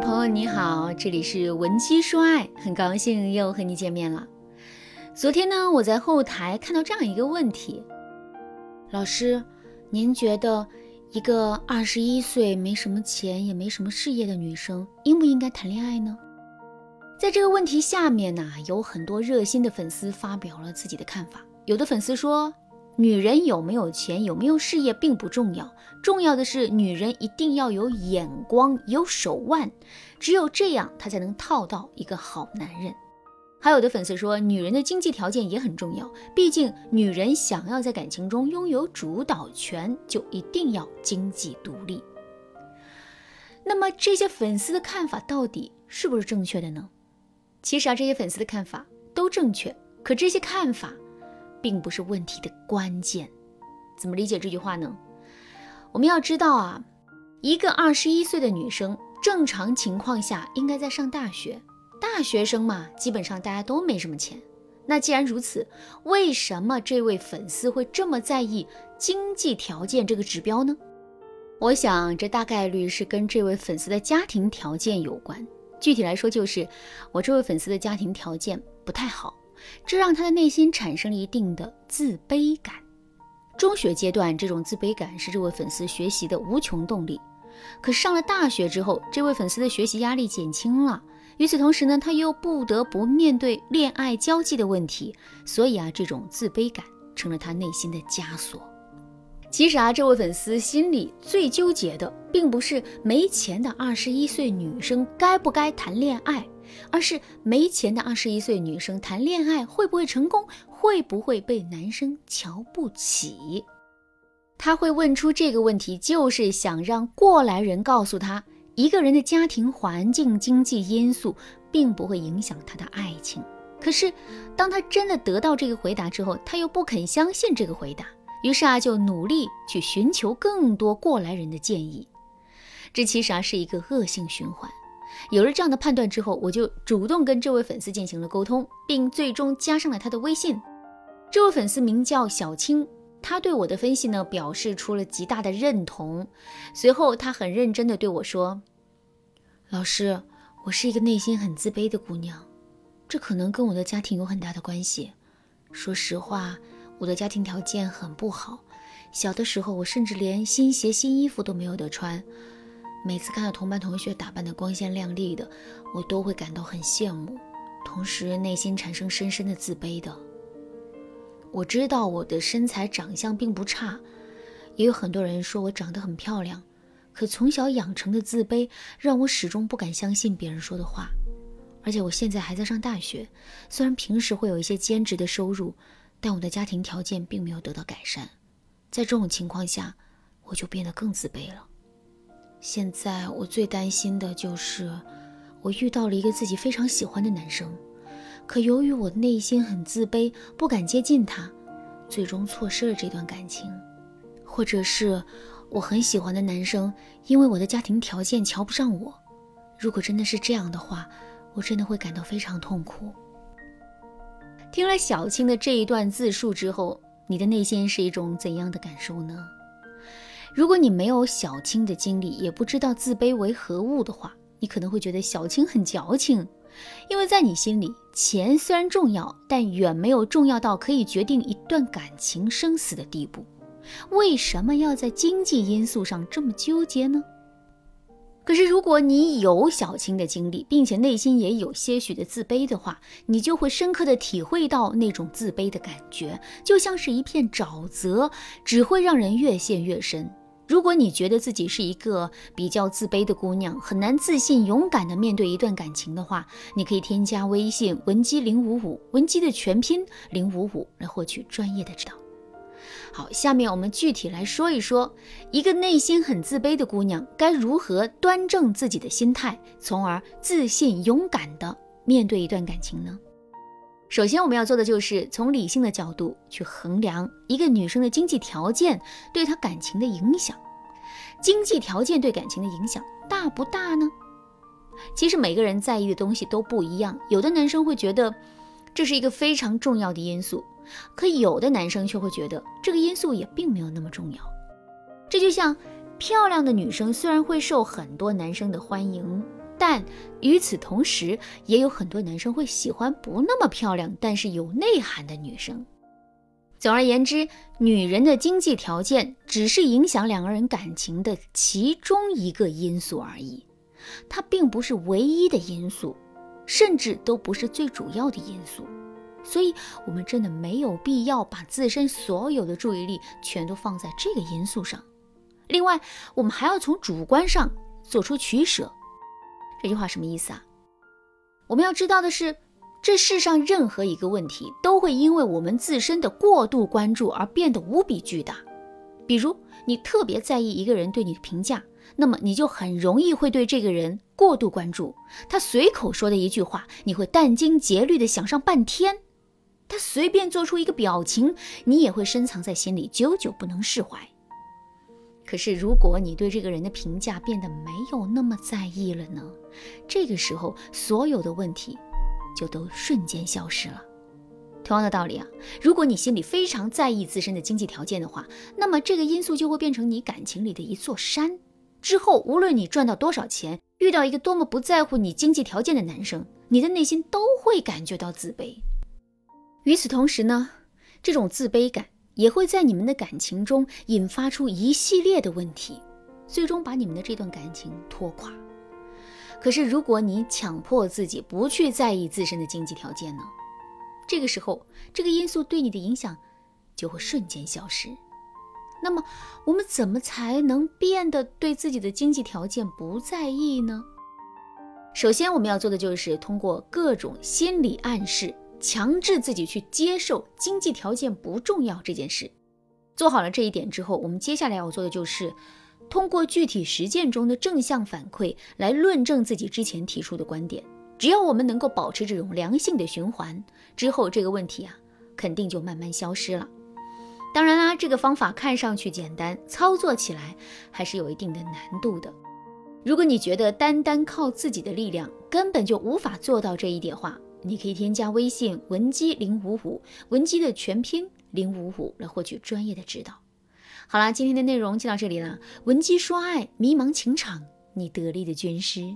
朋友你好，这里是文姬说爱，很高兴又和你见面了。昨天呢，我在后台看到这样一个问题，老师，您觉得一个二十一岁没什么钱也没什么事业的女生，应不应该谈恋爱呢？在这个问题下面呢，有很多热心的粉丝发表了自己的看法，有的粉丝说。女人有没有钱、有没有事业并不重要，重要的是女人一定要有眼光、有手腕，只有这样她才能套到一个好男人。还有的粉丝说，女人的经济条件也很重要，毕竟女人想要在感情中拥有主导权，就一定要经济独立。那么这些粉丝的看法到底是不是正确的呢？其实啊，这些粉丝的看法都正确，可这些看法。并不是问题的关键，怎么理解这句话呢？我们要知道啊，一个二十一岁的女生，正常情况下应该在上大学。大学生嘛，基本上大家都没什么钱。那既然如此，为什么这位粉丝会这么在意经济条件这个指标呢？我想，这大概率是跟这位粉丝的家庭条件有关。具体来说，就是我这位粉丝的家庭条件不太好。这让他的内心产生了一定的自卑感。中学阶段，这种自卑感是这位粉丝学习的无穷动力。可上了大学之后，这位粉丝的学习压力减轻了，与此同时呢，他又不得不面对恋爱交际的问题，所以啊，这种自卑感成了他内心的枷锁。其实啊，这位粉丝心里最纠结的，并不是没钱的二十一岁女生该不该谈恋爱。而是没钱的二十一岁女生谈恋爱会不会成功？会不会被男生瞧不起？他会问出这个问题，就是想让过来人告诉他，一个人的家庭环境、经济因素并不会影响他的爱情。可是，当他真的得到这个回答之后，他又不肯相信这个回答，于是啊，就努力去寻求更多过来人的建议。这其实啊，是一个恶性循环。有了这样的判断之后，我就主动跟这位粉丝进行了沟通，并最终加上了他的微信。这位粉丝名叫小青，他对我的分析呢表示出了极大的认同。随后，他很认真地对我说：“老师，我是一个内心很自卑的姑娘，这可能跟我的家庭有很大的关系。说实话，我的家庭条件很不好，小的时候我甚至连新鞋、新衣服都没有得穿。”每次看到同班同学打扮的光鲜亮丽的，我都会感到很羡慕，同时内心产生深深的自卑的。我知道我的身材长相并不差，也有很多人说我长得很漂亮，可从小养成的自卑让我始终不敢相信别人说的话。而且我现在还在上大学，虽然平时会有一些兼职的收入，但我的家庭条件并没有得到改善。在这种情况下，我就变得更自卑了。现在我最担心的就是，我遇到了一个自己非常喜欢的男生，可由于我的内心很自卑，不敢接近他，最终错失了这段感情；或者是我很喜欢的男生，因为我的家庭条件瞧不上我。如果真的是这样的话，我真的会感到非常痛苦。听了小青的这一段自述之后，你的内心是一种怎样的感受呢？如果你没有小青的经历，也不知道自卑为何物的话，你可能会觉得小青很矫情，因为在你心里，钱虽然重要，但远没有重要到可以决定一段感情生死的地步。为什么要在经济因素上这么纠结呢？可是，如果你有小青的经历，并且内心也有些许的自卑的话，你就会深刻的体会到那种自卑的感觉，就像是一片沼泽，只会让人越陷越深。如果你觉得自己是一个比较自卑的姑娘，很难自信、勇敢的面对一段感情的话，你可以添加微信文姬零五五，文姬的全拼零五五，来获取专业的指导。好，下面我们具体来说一说，一个内心很自卑的姑娘该如何端正自己的心态，从而自信、勇敢的面对一段感情呢？首先，我们要做的就是从理性的角度去衡量一个女生的经济条件对她感情的影响。经济条件对感情的影响大不大呢？其实每个人在意的东西都不一样，有的男生会觉得这是一个非常重要的因素，可有的男生却会觉得这个因素也并没有那么重要。这就像漂亮的女生虽然会受很多男生的欢迎。但与此同时，也有很多男生会喜欢不那么漂亮但是有内涵的女生。总而言之，女人的经济条件只是影响两个人感情的其中一个因素而已，它并不是唯一的因素，甚至都不是最主要的因素。所以，我们真的没有必要把自身所有的注意力全都放在这个因素上。另外，我们还要从主观上做出取舍。这句话什么意思啊？我们要知道的是，这世上任何一个问题都会因为我们自身的过度关注而变得无比巨大。比如，你特别在意一个人对你的评价，那么你就很容易会对这个人过度关注。他随口说的一句话，你会殚精竭虑地想上半天；他随便做出一个表情，你也会深藏在心里，久久不能释怀。可是，如果你对这个人的评价变得没有那么在意了呢？这个时候，所有的问题就都瞬间消失了。同样的道理啊，如果你心里非常在意自身的经济条件的话，那么这个因素就会变成你感情里的一座山。之后，无论你赚到多少钱，遇到一个多么不在乎你经济条件的男生，你的内心都会感觉到自卑。与此同时呢，这种自卑感。也会在你们的感情中引发出一系列的问题，最终把你们的这段感情拖垮。可是，如果你强迫自己不去在意自身的经济条件呢？这个时候，这个因素对你的影响就会瞬间消失。那么，我们怎么才能变得对自己的经济条件不在意呢？首先，我们要做的就是通过各种心理暗示。强制自己去接受经济条件不重要这件事，做好了这一点之后，我们接下来要做的就是通过具体实践中的正向反馈来论证自己之前提出的观点。只要我们能够保持这种良性的循环，之后这个问题啊，肯定就慢慢消失了。当然啦，这个方法看上去简单，操作起来还是有一定的难度的。如果你觉得单单靠自己的力量根本就无法做到这一点话，你可以添加微信文姬零五五，文姬的全拼零五五来获取专业的指导。好啦，今天的内容就到这里了。文姬说爱，迷茫情场，你得力的军师。